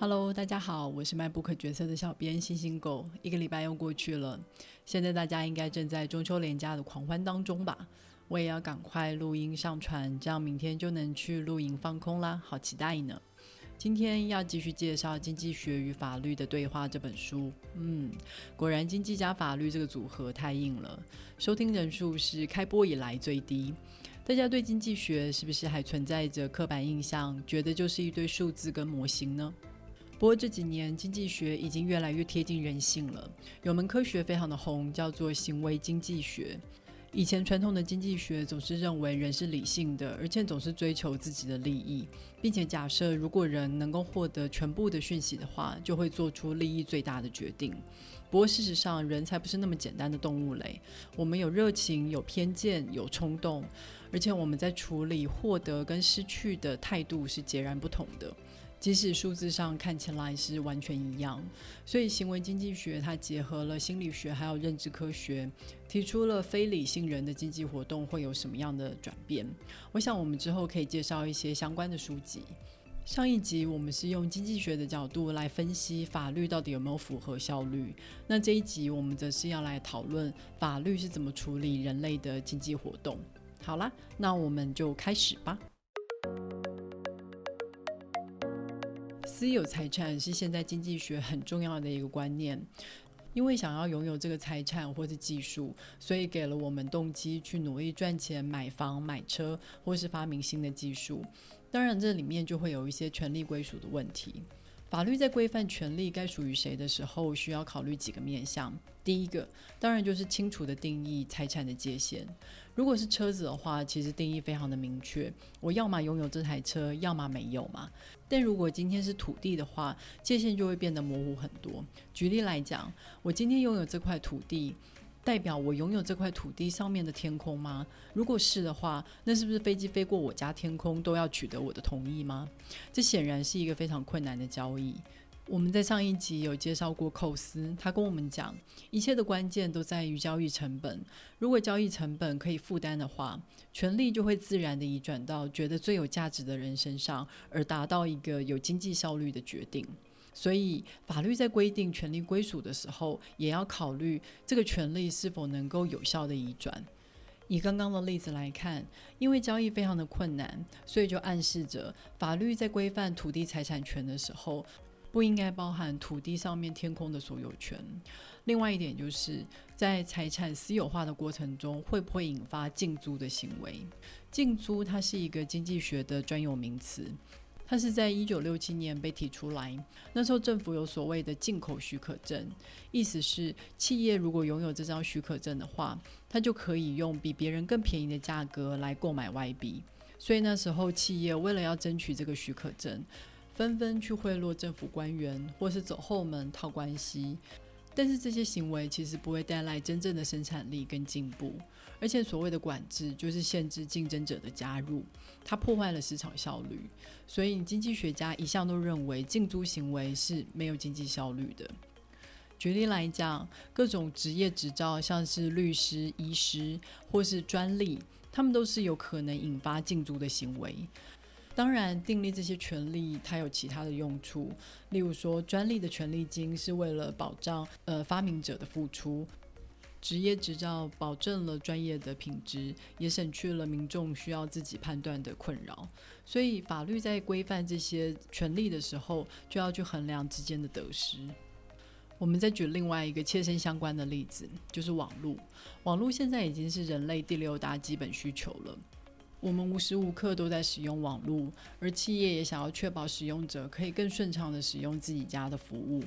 Hello，大家好，我是卖不可角色的小编星星狗。一个礼拜又过去了，现在大家应该正在中秋连假的狂欢当中吧？我也要赶快录音上传，这样明天就能去露营放空啦，好期待呢！今天要继续介绍《经济学与法律的对话》这本书。嗯，果然经济加法律这个组合太硬了，收听人数是开播以来最低。大家对经济学是不是还存在着刻板印象，觉得就是一堆数字跟模型呢？不过这几年经济学已经越来越贴近人性了，有门科学非常的红，叫做行为经济学。以前传统的经济学总是认为人是理性的，而且总是追求自己的利益，并且假设如果人能够获得全部的讯息的话，就会做出利益最大的决定。不过事实上，人才不是那么简单的动物类，我们有热情、有偏见、有冲动，而且我们在处理获得跟失去的态度是截然不同的。即使数字上看起来是完全一样，所以行为经济学它结合了心理学还有认知科学，提出了非理性人的经济活动会有什么样的转变。我想我们之后可以介绍一些相关的书籍。上一集我们是用经济学的角度来分析法律到底有没有符合效率，那这一集我们则是要来讨论法律是怎么处理人类的经济活动。好啦，那我们就开始吧。私有财产是现在经济学很重要的一个观念，因为想要拥有这个财产或是技术，所以给了我们动机去努力赚钱、买房、买车，或是发明新的技术。当然，这里面就会有一些权利归属的问题。法律在规范权利该属于谁的时候，需要考虑几个面向。第一个，当然就是清楚的定义财产的界限。如果是车子的话，其实定义非常的明确，我要么拥有这台车，要么没有嘛。但如果今天是土地的话，界限就会变得模糊很多。举例来讲，我今天拥有这块土地。代表我拥有这块土地上面的天空吗？如果是的话，那是不是飞机飞过我家天空都要取得我的同意吗？这显然是一个非常困难的交易。我们在上一集有介绍过寇斯，他跟我们讲，一切的关键都在于交易成本。如果交易成本可以负担的话，权力就会自然的移转到觉得最有价值的人身上，而达到一个有经济效率的决定。所以，法律在规定权利归属的时候，也要考虑这个权利是否能够有效的移转。以刚刚的例子来看，因为交易非常的困难，所以就暗示着法律在规范土地财产权的时候，不应该包含土地上面天空的所有权。另外一点就是在财产私有化的过程中，会不会引发竞租的行为？竞租它是一个经济学的专有名词。它是在一九六七年被提出来，那时候政府有所谓的进口许可证，意思是企业如果拥有这张许可证的话，它就可以用比别人更便宜的价格来购买外币。所以那时候企业为了要争取这个许可证，纷纷去贿赂政府官员，或是走后门套关系。但是这些行为其实不会带来真正的生产力跟进步，而且所谓的管制就是限制竞争者的加入，它破坏了市场效率。所以经济学家一向都认为竞租行为是没有经济效率的。举例来讲，各种职业执照，像是律师、医师或是专利，他们都是有可能引发竞租的行为。当然，订立这些权利，它有其他的用处。例如说，专利的权利金是为了保障呃发明者的付出；职业执照保证了专业的品质，也省去了民众需要自己判断的困扰。所以，法律在规范这些权利的时候，就要去衡量之间的得失。我们再举另外一个切身相关的例子，就是网络。网络现在已经是人类第六大基本需求了。我们无时无刻都在使用网络，而企业也想要确保使用者可以更顺畅的使用自己家的服务。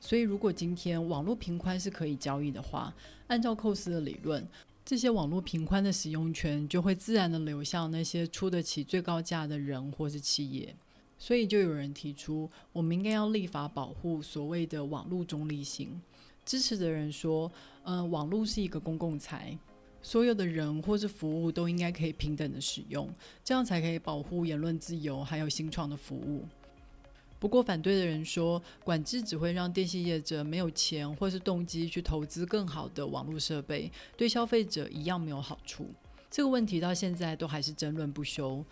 所以，如果今天网络频宽是可以交易的话，按照寇斯的理论，这些网络频宽的使用权就会自然的流向那些出得起最高价的人或是企业。所以，就有人提出，我们应该要立法保护所谓的网络中立性。支持的人说，嗯，网络是一个公共财。所有的人或是服务都应该可以平等的使用，这样才可以保护言论自由，还有新创的服务。不过，反对的人说，管制只会让电信业者没有钱或是动机去投资更好的网络设备，对消费者一样没有好处。这个问题到现在都还是争论不休。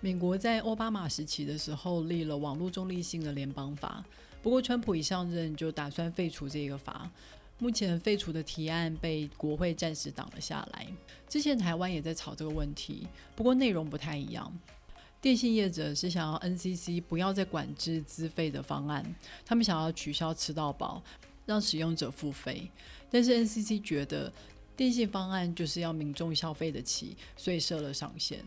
美国在奥巴马时期的时候立了网络中立性的联邦法，不过川普一上任就打算废除这个法。目前废除的提案被国会暂时挡了下来。之前台湾也在吵这个问题，不过内容不太一样。电信业者是想要 NCC 不要再管制资费的方案，他们想要取消吃到饱，让使用者付费。但是 NCC 觉得电信方案就是要民众消费得起，所以设了上限。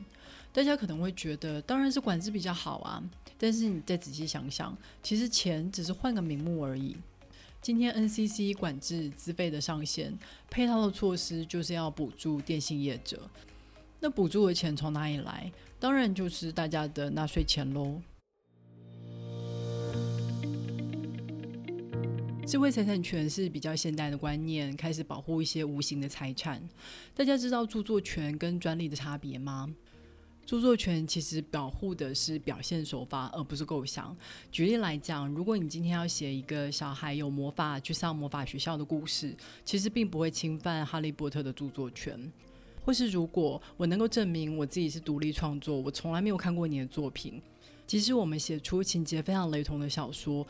大家可能会觉得，当然是管制比较好啊。但是你再仔细想想，其实钱只是换个名目而已。今天 NCC 管制资费的上限，配套的措施就是要补助电信业者。那补助的钱从哪里来？当然就是大家的纳税钱喽。智慧财产权是比较现代的观念，开始保护一些无形的财产。大家知道著作权跟专利的差别吗？著作权其实保护的是表现手法，而不是构想。举例来讲，如果你今天要写一个小孩有魔法去上魔法学校的故事，其实并不会侵犯哈利波特的著作权。或是如果我能够证明我自己是独立创作，我从来没有看过你的作品，即使我们写出情节非常雷同的小说，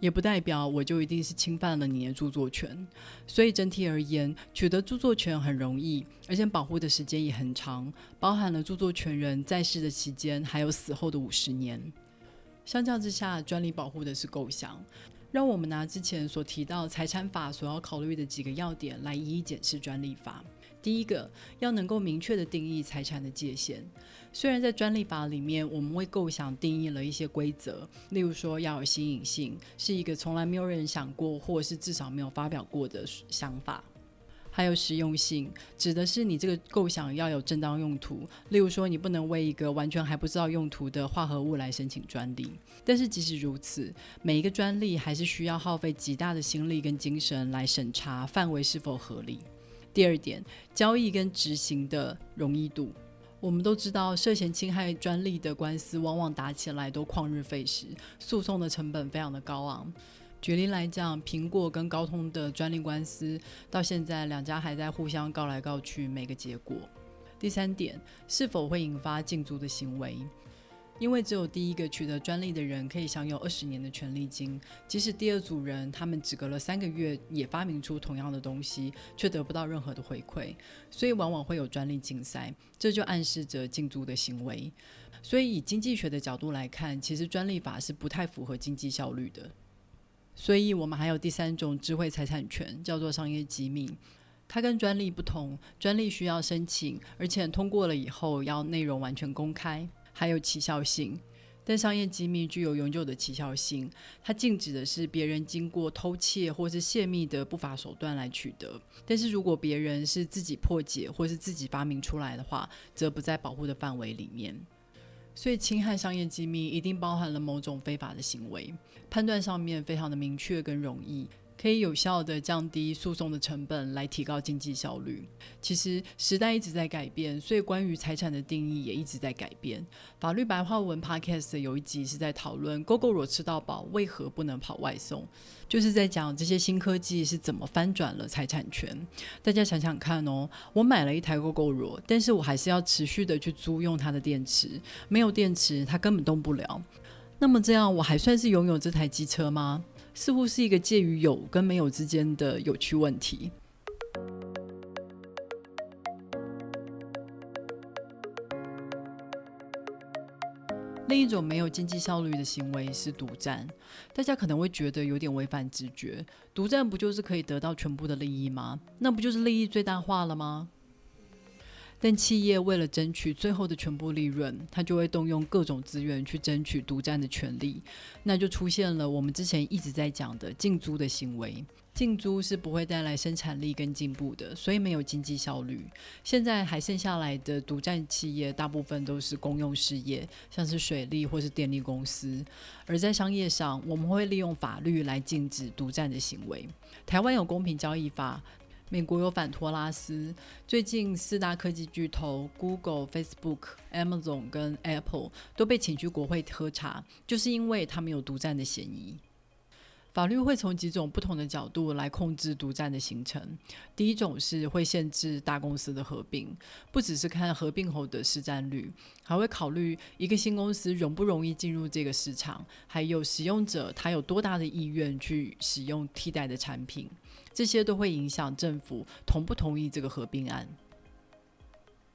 也不代表我就一定是侵犯了你的著作权。所以整体而言，取得著作权很容易，而且保护的时间也很长，包含了著作权人在世的期间，还有死后的五十年。相较之下，专利保护的是构想。让我们拿之前所提到财产法所要考虑的几个要点来一一检视专利法。第一个要能够明确的定义财产的界限。虽然在专利法里面，我们为构想定义了一些规则，例如说要有新颖性，是一个从来没有人想过，或是至少没有发表过的想法；还有实用性，指的是你这个构想要有正当用途，例如说你不能为一个完全还不知道用途的化合物来申请专利。但是即使如此，每一个专利还是需要耗费极大的心力跟精神来审查范围是否合理。第二点，交易跟执行的容易度。我们都知道，涉嫌侵害专利的官司，往往打起来都旷日费时，诉讼的成本非常的高昂。举例来讲，苹果跟高通的专利官司，到现在两家还在互相告来告去，没个结果。第三点，是否会引发禁足的行为？因为只有第一个取得专利的人可以享有二十年的权利金，即使第二组人他们只隔了三个月也发明出同样的东西，却得不到任何的回馈，所以往往会有专利竞赛，这就暗示着竞租的行为。所以以经济学的角度来看，其实专利法是不太符合经济效率的。所以我们还有第三种智慧财产权，叫做商业机密，它跟专利不同，专利需要申请，而且通过了以后要内容完全公开。还有奇效性，但商业机密具有永久的奇效性。它禁止的是别人经过偷窃或是泄密的不法手段来取得，但是如果别人是自己破解或是自己发明出来的话，则不在保护的范围里面。所以侵害商业机密一定包含了某种非法的行为，判断上面非常的明确跟容易。可以有效的降低诉讼的成本，来提高经济效率。其实时代一直在改变，所以关于财产的定义也一直在改变。法律白话文 Podcast 有一集是在讨论 GoGo 吃到饱为何不能跑外送，就是在讲这些新科技是怎么翻转了财产权。大家想想看哦，我买了一台 GoGo 但是我还是要持续的去租用它的电池，没有电池它根本动不了。那么这样我还算是拥有这台机车吗？似乎是一个介于有跟没有之间的有趣问题。另一种没有经济效率的行为是独占，大家可能会觉得有点违反直觉。独占不就是可以得到全部的利益吗？那不就是利益最大化了吗？但企业为了争取最后的全部利润，他就会动用各种资源去争取独占的权利，那就出现了我们之前一直在讲的竞租的行为。竞租是不会带来生产力跟进步的，所以没有经济效率。现在还剩下来的独占企业，大部分都是公用事业，像是水利或是电力公司。而在商业上，我们会利用法律来禁止独占的行为。台湾有公平交易法。美国有反托拉斯，最近四大科技巨头 Google、Facebook、Amazon 跟 Apple 都被请去国会喝茶，就是因为他们有独占的嫌疑。法律会从几种不同的角度来控制独占的形成。第一种是会限制大公司的合并，不只是看合并后的市占率，还会考虑一个新公司容不容易进入这个市场，还有使用者他有多大的意愿去使用替代的产品，这些都会影响政府同不同意这个合并案。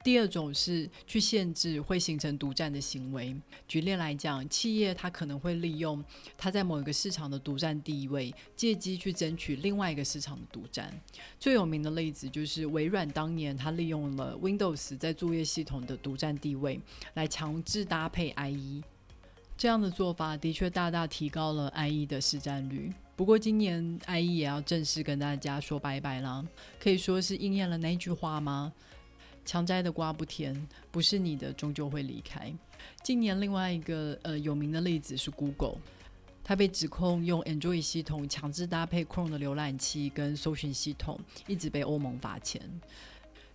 第二种是去限制会形成独占的行为。举例来讲，企业它可能会利用它在某一个市场的独占地位，借机去争取另外一个市场的独占。最有名的例子就是微软当年它利用了 Windows 在作业系统的独占地位，来强制搭配 IE。这样的做法的确大大提高了 IE 的市占率。不过今年 IE 也要正式跟大家说拜拜啦，可以说是应验了那句话吗？强摘的瓜不甜，不是你的终究会离开。近年另外一个呃有名的例子是 Google，它被指控用 Android 系统强制搭配 Chrome 的浏览器跟搜寻系统，一直被欧盟罚钱。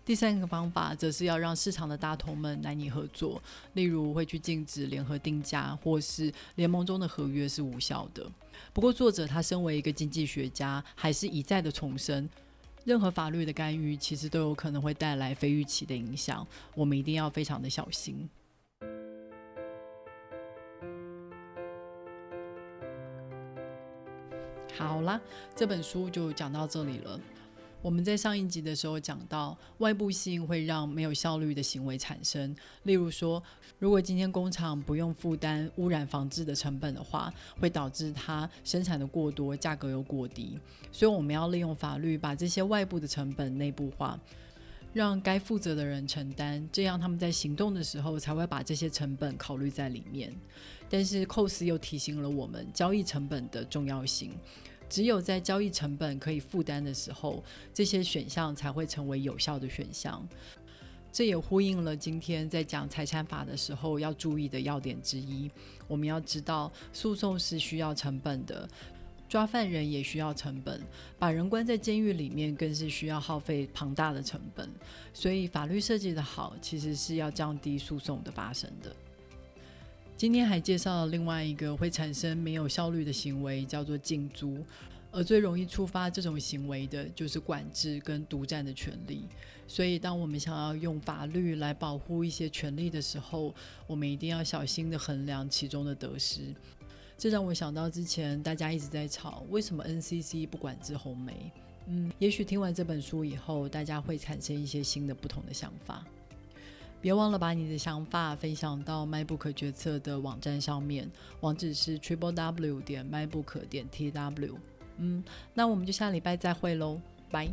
第三个方法则是要让市场的大头们难以合作，例如会去禁止联合定价，或是联盟中的合约是无效的。不过作者他身为一个经济学家，还是一再的重申。任何法律的干预，其实都有可能会带来非预期的影响，我们一定要非常的小心。好啦，这本书就讲到这里了。我们在上一集的时候讲到，外部性会让没有效率的行为产生。例如说，如果今天工厂不用负担污染防治的成本的话，会导致它生产的过多，价格又过低。所以我们要利用法律把这些外部的成本内部化，让该负责的人承担，这样他们在行动的时候才会把这些成本考虑在里面。但是寇斯又提醒了我们交易成本的重要性。只有在交易成本可以负担的时候，这些选项才会成为有效的选项。这也呼应了今天在讲财产法的时候要注意的要点之一。我们要知道，诉讼是需要成本的，抓犯人也需要成本，把人关在监狱里面更是需要耗费庞大的成本。所以，法律设计的好，其实是要降低诉讼的发生的。今天还介绍了另外一个会产生没有效率的行为，叫做禁租。而最容易触发这种行为的，就是管制跟独占的权利。所以，当我们想要用法律来保护一些权利的时候，我们一定要小心的衡量其中的得失。这让我想到之前大家一直在吵，为什么 NCC 不管制红梅？嗯，也许听完这本书以后，大家会产生一些新的、不同的想法。别忘了把你的想法分享到 MyBook 决策的网站上面，网址是 triple w 点 mybook 点 tw。嗯，那我们就下礼拜再会喽，拜。